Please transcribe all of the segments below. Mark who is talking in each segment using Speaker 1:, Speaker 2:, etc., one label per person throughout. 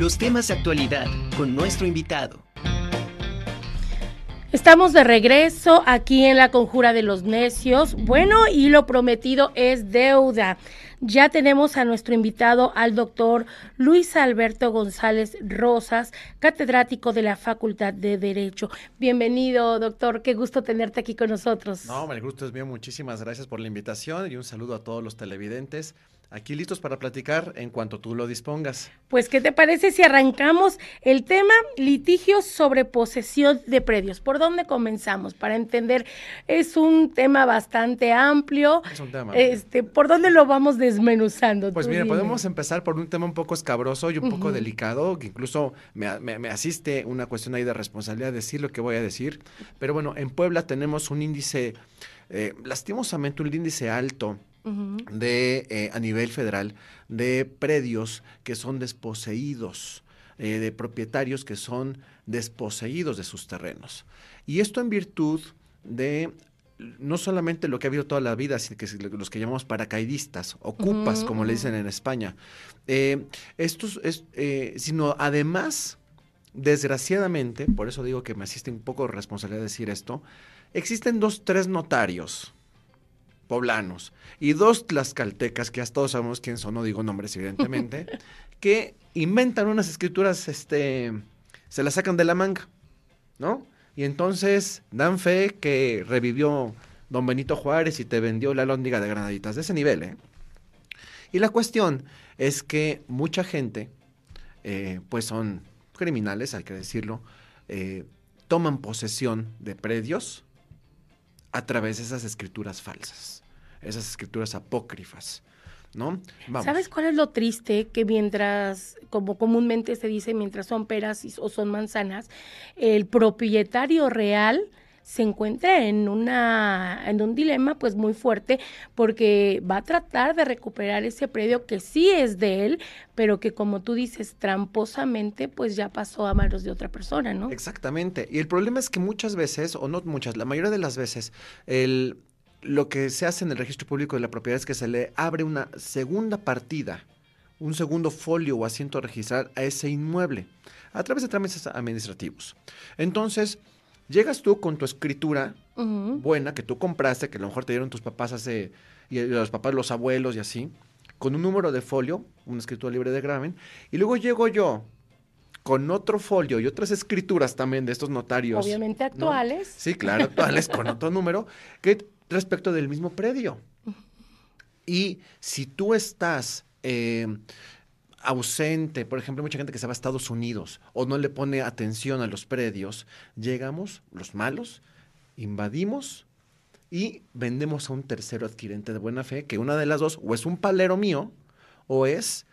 Speaker 1: los temas de actualidad con nuestro invitado.
Speaker 2: Estamos de regreso aquí en la Conjura de los Necios. Bueno, y lo prometido es deuda. Ya tenemos a nuestro invitado, al doctor Luis Alberto González Rosas, catedrático de la Facultad de Derecho. Bienvenido, doctor. Qué gusto tenerte aquí con nosotros.
Speaker 3: No, el gusto es mío. Muchísimas gracias por la invitación y un saludo a todos los televidentes. Aquí listos para platicar en cuanto tú lo dispongas.
Speaker 2: Pues, ¿qué te parece si arrancamos el tema litigios sobre posesión de predios? ¿Por dónde comenzamos? Para entender, es un tema bastante amplio. Es un tema. Este, ¿Por dónde lo vamos desmenuzando?
Speaker 3: Pues mira, podemos empezar por un tema un poco escabroso y un poco delicado, que incluso me, me, asiste una cuestión ahí de responsabilidad decir lo que voy a decir. Pero bueno, en Puebla tenemos un índice, eh, lastimosamente un índice alto de, eh, a nivel federal de predios que son desposeídos, eh, de propietarios que son desposeídos de sus terrenos. Y esto en virtud de no solamente lo que ha habido toda la vida, sino que los que llamamos paracaidistas, ocupas, como le dicen en España, eh, estos, es, sino además, desgraciadamente, por eso digo que me asiste un poco de responsabilidad decir esto, existen dos, tres notarios poblanos y dos tlaxcaltecas, que ya todos sabemos quién son, no digo nombres evidentemente, que inventan unas escrituras, este, se las sacan de la manga, ¿no? Y entonces dan fe que revivió don Benito Juárez y te vendió la lóndiga de granaditas, de ese nivel, ¿eh? Y la cuestión es que mucha gente, eh, pues son criminales, hay que decirlo, eh, toman posesión de predios a través de esas escrituras falsas esas escrituras apócrifas. ¿No?
Speaker 2: ¿Sabes cuál es lo triste? Que mientras, como comúnmente se dice, mientras son peras o son manzanas, el propietario real se encuentra en una en un dilema pues muy fuerte porque va a tratar de recuperar ese predio que sí es de él, pero que como tú dices tramposamente pues ya pasó a manos de otra persona, ¿no?
Speaker 3: Exactamente. Y el problema es que muchas veces o no muchas, la mayoría de las veces el lo que se hace en el registro público de la propiedad es que se le abre una segunda partida, un segundo folio o asiento a registrar a ese inmueble a través de trámites administrativos. Entonces, llegas tú con tu escritura buena que tú compraste, que a lo mejor te dieron tus papás hace, y los papás, los abuelos y así, con un número de folio, una escritura libre de graven, y luego llego yo con otro folio y otras escrituras también de estos notarios.
Speaker 2: Obviamente actuales.
Speaker 3: Sí, claro, actuales, con otro número, que respecto del mismo predio. Y si tú estás eh, ausente, por ejemplo, mucha gente que se va a Estados Unidos o no le pone atención a los predios, llegamos, los malos, invadimos y vendemos a un tercero adquirente de buena fe, que una de las dos o es un palero mío o es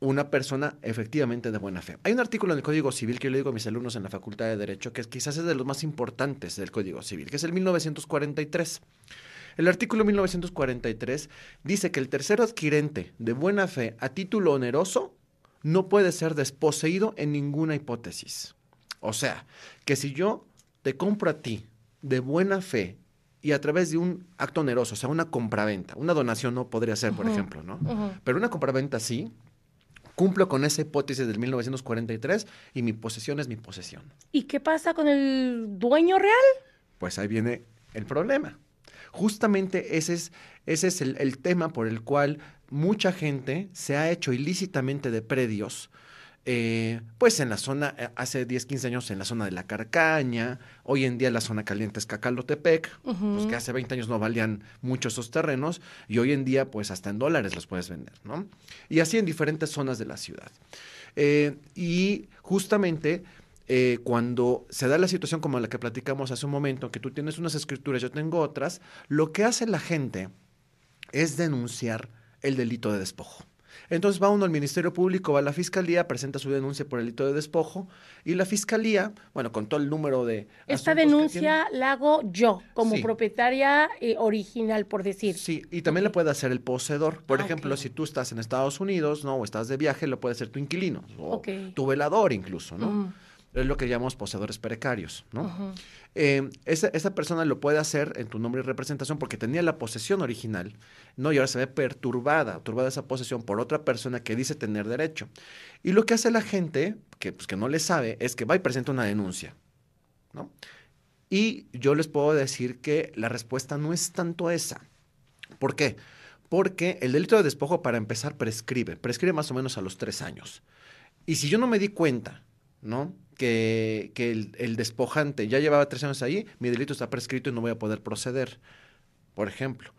Speaker 3: una persona efectivamente de buena fe. Hay un artículo en el Código Civil que yo le digo a mis alumnos en la Facultad de Derecho, que quizás es de los más importantes del Código Civil, que es el 1943. El artículo 1943 dice que el tercero adquirente de buena fe a título oneroso no puede ser desposeído en ninguna hipótesis. O sea, que si yo te compro a ti de buena fe y a través de un acto oneroso, o sea, una compraventa, una donación no podría ser, por ejemplo, ¿no? Pero una compraventa sí, cumplo con esa hipótesis del 1943 y mi posesión es mi posesión.
Speaker 2: ¿Y qué pasa con el dueño real?
Speaker 3: Pues ahí viene el problema. Justamente ese es, ese es el, tema por el cual mucha gente se ha hecho ilícitamente de predios. Eh, pues en la zona, eh, hace 10, 15 años en la zona de la Carcaña, hoy en día la zona caliente es Cacalotepec, pues que hace 20 años no valían mucho esos terrenos y hoy en día pues hasta en dólares los puedes vender, ¿no? Y así en diferentes zonas de la ciudad. Eh, y justamente eh, cuando se da la situación como la que platicamos hace un momento, que tú tienes unas escrituras, yo tengo otras, lo que hace la gente es denunciar el delito de despojo. Entonces va uno al Ministerio Público, va a la Fiscalía, presenta su denuncia por el delito de despojo y la Fiscalía, bueno, con todo el número de...
Speaker 2: Esta denuncia la hago yo, como propietaria eh, original, por decir.
Speaker 3: Sí, y también la puede hacer el poseedor. Por ah, ejemplo, si tú estás en Estados Unidos, ¿no? O estás de viaje, lo puede hacer tu inquilino, o tu velador incluso, ¿no? Es lo que llamamos poseedores precarios, ¿no? Eh, esa, esa, persona lo puede hacer en tu nombre y representación porque tenía la posesión original, ¿no? Y ahora se ve perturbada, turbada esa posesión por otra persona que dice tener derecho. Y lo que hace la gente, que, pues, que no le sabe, es que va y presenta una denuncia, ¿no? Y yo les puedo decir que la respuesta no es tanto esa. ¿Por qué? Porque el delito de despojo, para empezar, prescribe. Prescribe más o menos a los tres años. Y si yo no me di cuenta, ¿no? Que, el, despojante ya llevaba tres años ahí, mi delito está prescrito y no voy a poder proceder, por ejemplo.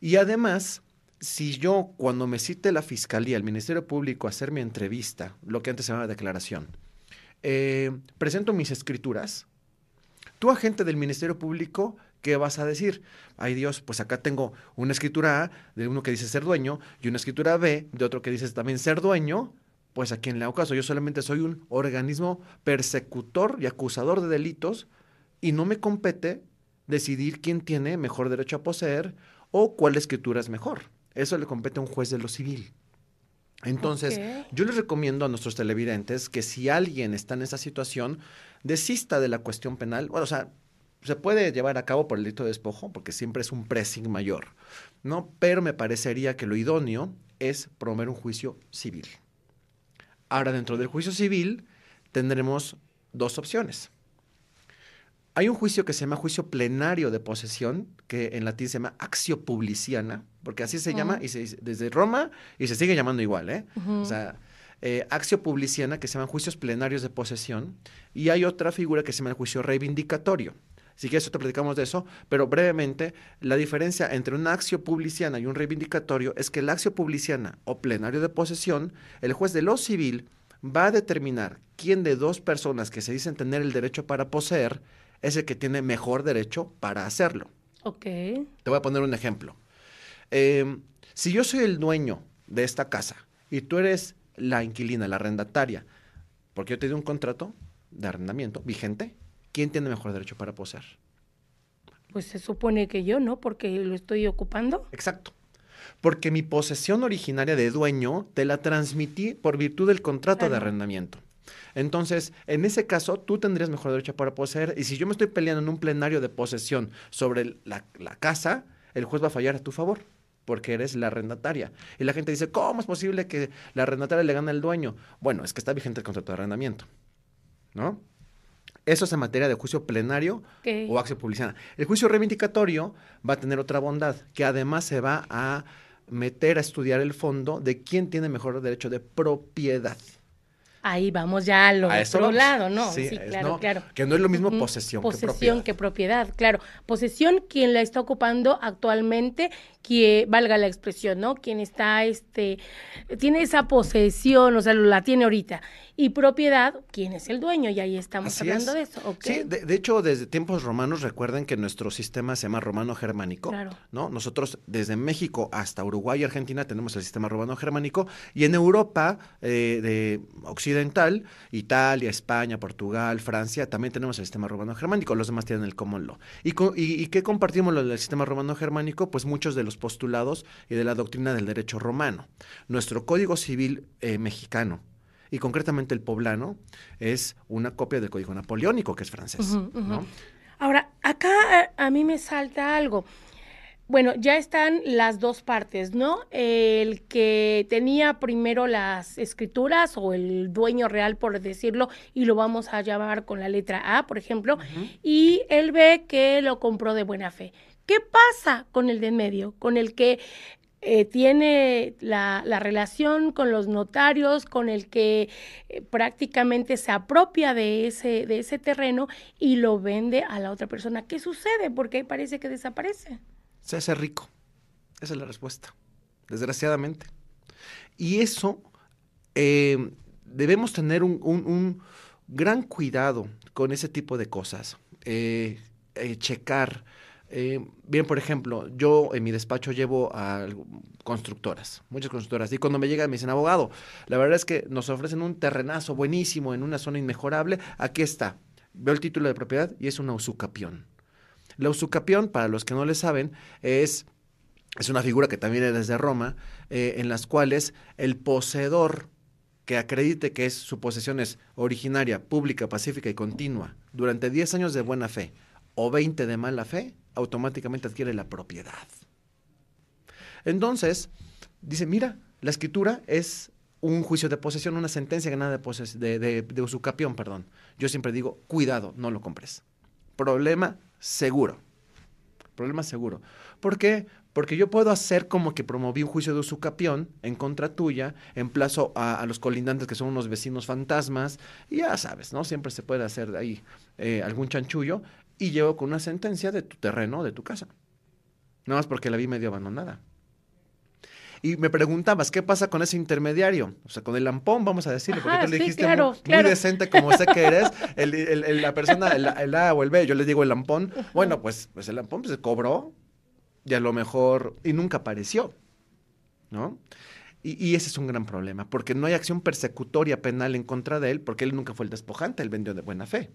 Speaker 3: Y además, si yo, cuando me cite la fiscalía, el Ministerio Público, a hacer mi entrevista, lo que antes se llamaba declaración, eh, presento mis escrituras, tú, agente del Ministerio Público, ¿qué vas a decir? Ay Dios, pues acá tengo una escritura A de uno que dice ser dueño y una escritura B de otro que dice también ser dueño, pues a quien le hago caso, yo solamente soy un organismo persecutor y acusador de delitos y no me compete decidir quién tiene mejor derecho a poseer o cuál escritura es mejor. Eso le compete a un juez de lo civil. Entonces, yo les recomiendo a nuestros televidentes que si alguien está en esa situación, desista de la cuestión penal. Bueno, o sea, se puede llevar a cabo por el delito de despojo, porque siempre es un pressing mayor, ¿no? Pero me parecería que lo idóneo es promover un juicio civil. Ahora, dentro del juicio civil tendremos dos opciones. Hay un juicio que se llama juicio plenario de posesión, que en latín se llama accio publiciana, porque así se llama y se, desde Roma y se sigue llamando igual, ¿eh? O sea, eh, publiciana, que se llaman juicios plenarios de posesión, y hay otra figura que se llama el juicio reivindicatorio. Si quieres, te platicamos de eso, pero brevemente, la diferencia entre un accio publiciana y un reivindicatorio es que el accio publiciana o plenario de posesión, el juez de lo civil va a determinar quién de dos personas que se dicen tener el derecho para poseer es el que tiene mejor derecho para hacerlo.
Speaker 2: Ok.
Speaker 3: Te voy a poner un ejemplo. Em, si yo soy el dueño de esta casa y tú eres la inquilina, la arrendataria, porque yo te di un contrato de arrendamiento vigente, ¿quién tiene mejor derecho para poseer?
Speaker 2: Pues se supone que yo, ¿no? Porque lo estoy ocupando.
Speaker 3: Exacto. Porque mi posesión originaria de dueño te la transmití por virtud del contrato de arrendamiento. Entonces, en ese caso, tú tendrías mejor derecho para poseer. Y si yo me estoy peleando en un plenario de posesión sobre la, la casa, el juez va a fallar a tu favor porque eres la arrendataria. Y la gente dice, ¿cómo es posible que la arrendataria le gane al dueño? Bueno, es que está vigente el contrato de arrendamiento, ¿no? Eso es en materia de juicio plenario o acción publicana. El juicio reivindicatorio va a tener otra bondad, que además se va a meter a estudiar el fondo de quién tiene mejor derecho de propiedad.
Speaker 2: Ahí vamos ya al otro lado, ¿no?
Speaker 3: Sí, claro, claro. Que no es lo mismo posesión,
Speaker 2: posesión que propiedad. claro. Posesión, quien la está ocupando actualmente, que valga la expresión, ¿no? Quien está, este, tiene esa posesión, o sea, la tiene ahorita. Y propiedad, ¿quién es el dueño? Y ahí estamos hablando de eso.
Speaker 3: Sí, de, hecho, desde tiempos romanos, recuerden que nuestro sistema se llama romano-germánico, claro. ¿no? Nosotros, desde México hasta Uruguay y Argentina, tenemos el sistema romano-germánico, y en Europa eh, de occidental, Italia, España, Portugal, Francia, también tenemos el sistema romano-germánico, los demás tienen el common law. ¿Y, y, qué compartimos lo del sistema romano-germánico? Pues muchos de los postulados y de la doctrina del derecho romano. Nuestro Código Civil eh, mexicano, y concretamente el poblano, es una copia del Código Napoleónico, que es francés.
Speaker 2: Ahora, acá a, mí me salta algo. Bueno, ya están las dos partes, ¿no? El que tenía primero las escrituras o el dueño real, por decirlo, y lo vamos a llamar con la letra A, por ejemplo, y él ve que lo compró de buena fe. ¿Qué pasa con el de en medio? Con el que eh, tiene la, relación con los notarios, con el que eh, prácticamente se apropia de ese, de ese terreno y lo vende a la otra persona. ¿Qué sucede? Porque parece que desaparece.
Speaker 3: Se hace rico. Esa es la respuesta, desgraciadamente. Y eso eh, debemos tener un, gran cuidado con ese tipo de cosas. checar eh, bien, por ejemplo, yo en mi despacho llevo a constructoras, muchas constructoras, y cuando me llegan me dicen, abogado, la verdad es que nos ofrecen un terrenazo buenísimo en una zona inmejorable, aquí está, veo el título de propiedad y es una usucapión. La usucapión, para los que no le saben, es, es una figura que también es desde Roma, eh, en las cuales el poseedor que acredite que es, su posesión es originaria, pública, pacífica y continua durante 10 años de buena fe o 20 de mala fe, automáticamente adquiere la propiedad. Entonces, dice, mira, la escritura es un juicio de posesión, una sentencia ganada de, de, de, usucapión, perdón. Yo siempre digo, cuidado, no lo compres. Problema seguro. Problema seguro. ¿Por qué? Porque yo puedo hacer como que promoví un juicio de usucapión en contra tuya, en plazo a, los colindantes que son unos vecinos fantasmas, y ya sabes, ¿no? Siempre se puede hacer ahí eh, algún chanchullo, y llevo con una sentencia de tu terreno, de tu casa. Nada más porque la vi medio abandonada. Y me preguntabas, ¿qué pasa con ese intermediario? O sea, con el lampón, vamos a decirlo, porque tú le dijiste muy, decente como sé que eres, el, la persona, el, A o el B, yo les digo el lampón. Bueno, pues, pues el lampón pues, se cobró y a lo mejor, y nunca apareció, ¿no? Y, y, ese es un gran problema, porque no hay acción persecutoria penal en contra de él, porque él nunca fue el despojante, él vendió de buena fe.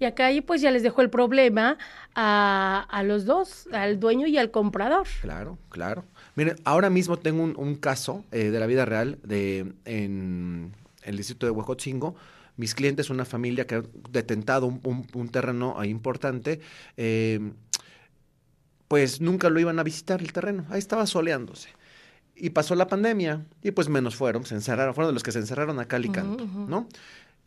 Speaker 2: Y acá ahí pues ya les dejó el problema a, a, los dos, al dueño y al comprador.
Speaker 3: Claro, claro. Miren, ahora mismo tengo un, caso eh, de la vida real de en el distrito de Huejotzingo. Mis clientes, una familia que ha detentado un, terreno importante, eh, pues nunca lo iban a visitar el terreno. Ahí estaba soleándose. Y pasó la pandemia y pues menos fueron, se encerraron, fueron de los que se encerraron acá al ¿no?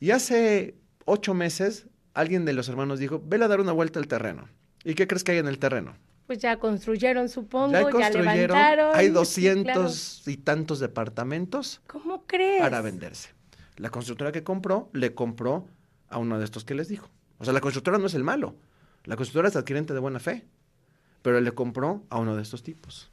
Speaker 3: Y hace ocho meses alguien de los hermanos dijo, vele a dar una vuelta al terreno. ¿Y qué crees que hay en el terreno?
Speaker 2: Pues ya construyeron, supongo, ya, levantaron.
Speaker 3: Hay doscientos y tantos departamentos.
Speaker 2: ¿Cómo crees?
Speaker 3: Para venderse. La constructora que compró, le compró a uno de estos que les dijo. O sea, la constructora no es el malo. La constructora es adquirente de buena fe. Pero le compró a uno de estos tipos.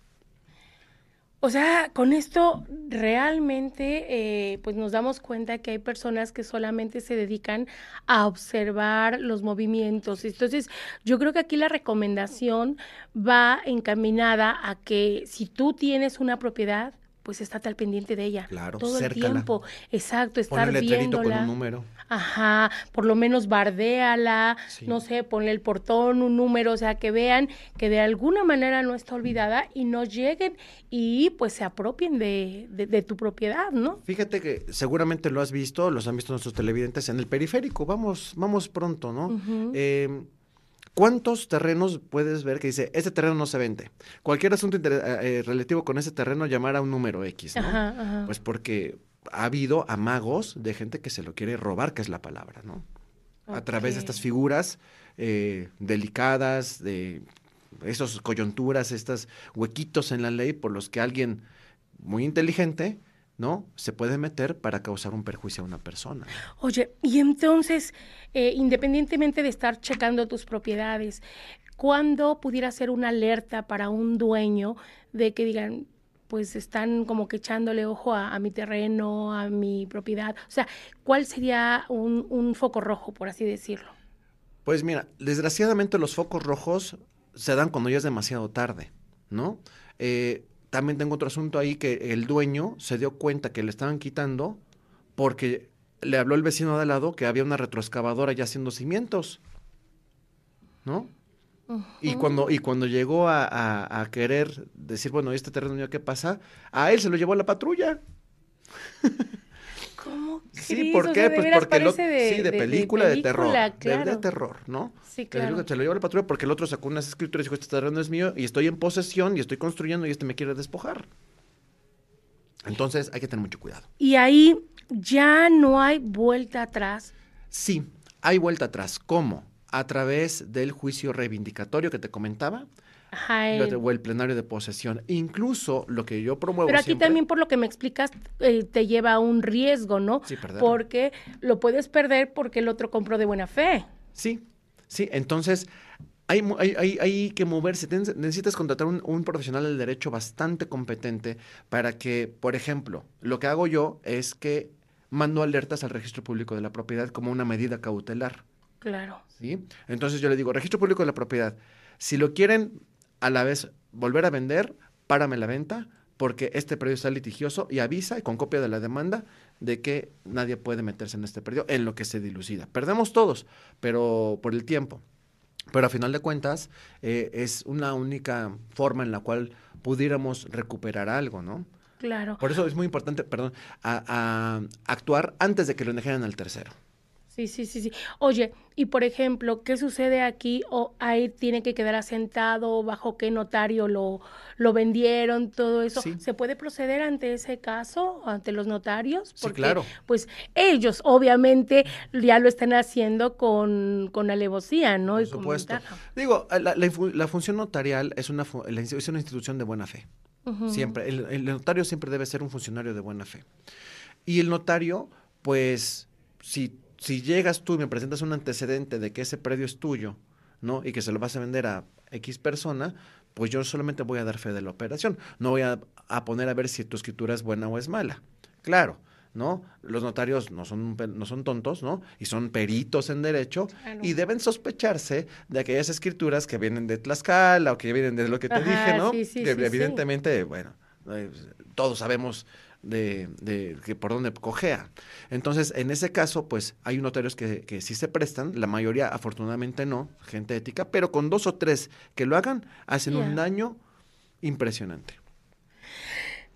Speaker 2: O sea, con esto realmente eh, pues nos damos cuenta que hay personas que solamente se dedican a observar los movimientos. Entonces, yo creo que aquí la recomendación va encaminada a que si tú tienes una propiedad, pues estate al pendiente de ella.
Speaker 3: Claro,
Speaker 2: todo el tiempo. Exacto, estar viéndola.
Speaker 3: Con un número.
Speaker 2: Ajá, por lo menos bardéala, no sé, ponle el portón, un número, o sea, que vean que de alguna manera no está olvidada y no lleguen y pues se apropien de, de, tu propiedad, ¿no?
Speaker 3: Fíjate que seguramente lo has visto, los han visto nuestros televidentes en el periférico, vamos, vamos pronto, ¿no? ¿Cuántos terrenos puedes ver que dice, este terreno no se vende? Cualquier asunto eh, eh, relativo con ese terreno llamar a un número X, ¿no? Pues porque ha habido amagos de gente que se lo quiere robar, que es la palabra, ¿no? A través de estas figuras eh, delicadas, de esos coyunturas, estos huequitos en la ley por los que alguien muy inteligente ¿no? Se puede meter para causar un perjuicio a una persona.
Speaker 2: Oye, y entonces, eh, independientemente de estar checando tus propiedades, ¿cuándo pudiera ser una alerta para un dueño de que digan, pues están como que echándole ojo a, mi terreno, a mi propiedad? O sea, ¿cuál sería un, un foco rojo, por así decirlo?
Speaker 3: Pues mira, desgraciadamente los focos rojos se dan cuando ya es demasiado tarde, ¿no? Eh, también tengo otro asunto ahí que el dueño se dio cuenta que le estaban quitando porque le habló el vecino de al lado que había una retroexcavadora ya haciendo cimientos. ¿No? Y cuando, y cuando llegó a, a, querer decir, bueno, este terreno, ¿qué pasa? A él se lo llevó la patrulla. Sí, ¿por qué? pues porque lo, de, sí, de, película, de, terror. De, terror, ¿no?
Speaker 2: Sí, claro.
Speaker 3: Se lo llevó la patrulla porque el otro sacó unas escrituras y dijo, este terreno es mío y estoy en posesión y estoy construyendo y este me quiere despojar. Entonces hay que tener mucho cuidado.
Speaker 2: Y ahí ya no hay vuelta atrás.
Speaker 3: Sí, hay vuelta atrás. ¿Cómo? A través del juicio reivindicatorio que te comentaba o el plenario de posesión. Incluso lo que yo promuevo.
Speaker 2: Pero aquí también, por lo que me explicas, eh, te lleva a un riesgo, ¿no?
Speaker 3: Sí,
Speaker 2: Porque lo puedes perder porque el otro compró de buena fe.
Speaker 3: Sí, sí. Entonces, hay, hay, hay, que moverse. necesitas contratar un, un, profesional del derecho bastante competente para que, por ejemplo, lo que hago yo es que mando alertas al registro público de la propiedad como una medida cautelar.
Speaker 2: Claro.
Speaker 3: ¿Sí? Entonces yo le digo, registro público de la propiedad, si lo quieren a la vez volver a vender, párame la venta, porque este predio está litigioso y avisa y con copia de la demanda de que nadie puede meterse en este predio en lo que se dilucida. Perdemos todos, pero por el tiempo. Pero a final de cuentas eh, es una única forma en la cual pudiéramos recuperar algo, ¿no?
Speaker 2: Claro.
Speaker 3: Por eso es muy importante, perdón, a, a actuar antes de que lo dejen al tercero.
Speaker 2: Sí, sí, sí, sí. Oye, y por ejemplo, ¿qué sucede aquí? ¿O ahí tiene que quedar asentado? ¿Bajo qué notario lo, lo vendieron? Todo eso.
Speaker 3: Sí.
Speaker 2: ¿Se puede proceder ante ese caso, ante los notarios?
Speaker 3: Sí, claro.
Speaker 2: Pues ellos, obviamente, ya lo están haciendo con, con alevosía, ¿no?
Speaker 3: Por
Speaker 2: y
Speaker 3: supuesto. Digo, la, la función notarial es una, es una institución de buena fe. Siempre. El, el notario siempre debe ser un funcionario de buena fe. Y el notario, pues, si, si llegas tú y me presentas un antecedente de que ese predio es tuyo, ¿no? Y que se lo vas a vender a X persona, pues yo solamente voy a dar fe de la operación. No voy a, a poner a ver si tu escritura es buena o es mala. Claro. ¿No? Los notarios no son, no son tontos, ¿no? Y son peritos en derecho
Speaker 2: Claro.
Speaker 3: y deben sospecharse de aquellas escrituras que vienen de Tlaxcala o que vienen de lo que te
Speaker 2: Ajá,
Speaker 3: dije, ¿no?
Speaker 2: sí, sí,
Speaker 3: que
Speaker 2: sí,
Speaker 3: evidentemente, bueno, eh, todos sabemos de, de que por dónde cojea. Entonces, en ese caso, pues hay notarios que, que sí se prestan, la mayoría afortunadamente no, gente ética, pero con dos o tres que lo hagan, hacen un daño impresionante.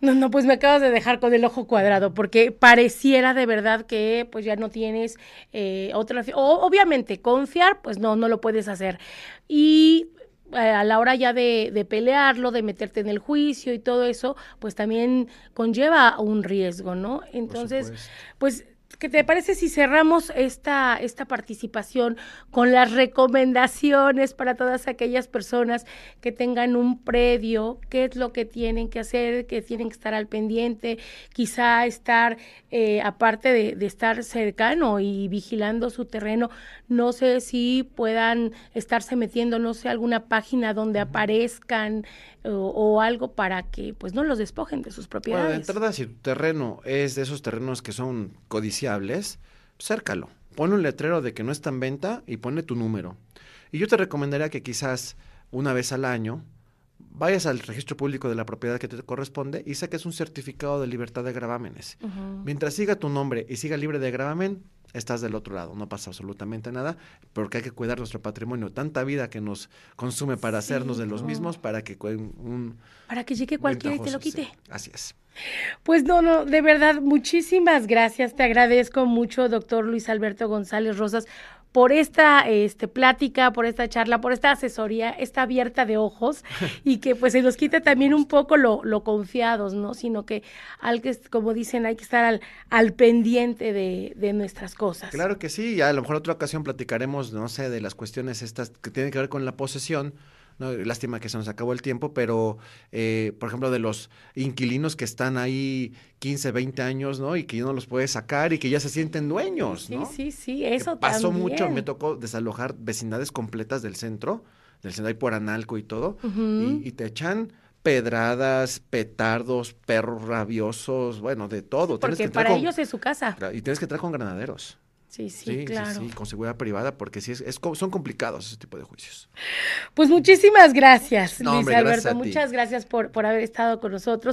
Speaker 2: No, no, pues me acabas de dejar con el ojo cuadrado, porque pareciera de verdad que pues ya no tienes eh, otra... O, obviamente, confiar, pues no, no lo puedes hacer. Y a la hora ya de, de pelearlo, de meterte en el juicio y todo eso, pues también conlleva un riesgo, ¿no? Entonces, pues... ¿Qué te parece si cerramos esta, esta participación con las recomendaciones para todas aquellas personas que tengan un predio? ¿Qué es lo que tienen que hacer? Que tienen que estar al pendiente, quizá estar, eh, aparte de, de estar cercano y vigilando su terreno, no sé si puedan estarse metiendo, no sé, alguna página donde aparezcan o, o algo para que pues no los despojen de sus
Speaker 3: Bueno,
Speaker 2: propiedades.
Speaker 3: de entrada, si tu terreno es de esos terrenos que son codiciables, cércalo. Pon un letrero de que no está en venta y ponle tu número. Y yo te recomendaría que quizás una vez al año vayas al registro público de la propiedad que te corresponde y saques un certificado de libertad de gravámenes. Mientras siga tu nombre y siga libre de gravamen, estás del otro lado, no pasa absolutamente nada, porque hay que cuidar nuestro patrimonio, tanta vida que nos consume para
Speaker 2: Sí,
Speaker 3: hacernos de los
Speaker 2: no.
Speaker 3: mismos para que un
Speaker 2: Para que llegue cualquiera y te lo
Speaker 3: sí.
Speaker 2: quite.
Speaker 3: Así es.
Speaker 2: Pues no, no, de verdad, muchísimas gracias. Te agradezco mucho, doctor Luis Alberto González Rosas, por esta este, plática, por esta charla, por esta asesoría, esta abierta de ojos y que pues se nos quite también un poco lo, lo confiados, ¿no? Sino que, al que, como dicen, hay que estar al, al pendiente de, de nuestras cosas.
Speaker 3: Claro que sí, ya a lo mejor otra ocasión platicaremos, no sé, de las cuestiones estas que tienen que ver con la posesión. ¿No? Lástima que se nos acabó el tiempo, pero, eh, por ejemplo, de los inquilinos que están ahí 15, 20 años, ¿no? Y que ya no los puede sacar y que ya se sienten dueños,
Speaker 2: Sí,
Speaker 3: ¿no?
Speaker 2: sí, sí,
Speaker 3: Que
Speaker 2: eso
Speaker 3: pasó
Speaker 2: también.
Speaker 3: mucho, me tocó desalojar vecindades completas del centro, del centro ahí por Analco y todo, y, y te echan pedradas, petardos, perros rabiosos, bueno, de todo.
Speaker 2: Porque
Speaker 3: que
Speaker 2: para
Speaker 3: con-
Speaker 2: ellos es su casa.
Speaker 3: y tienes que entrar con granaderos.
Speaker 2: Sí, sí,
Speaker 3: Sí,
Speaker 2: claro.
Speaker 3: sí, sí, con seguridad privada, porque sí es, es son complicados ese tipo de juicios.
Speaker 2: Pues muchísimas gracias,
Speaker 3: No,
Speaker 2: Luis
Speaker 3: hombre,
Speaker 2: Alberto. Muchas gracias por, por haber estado con nosotros.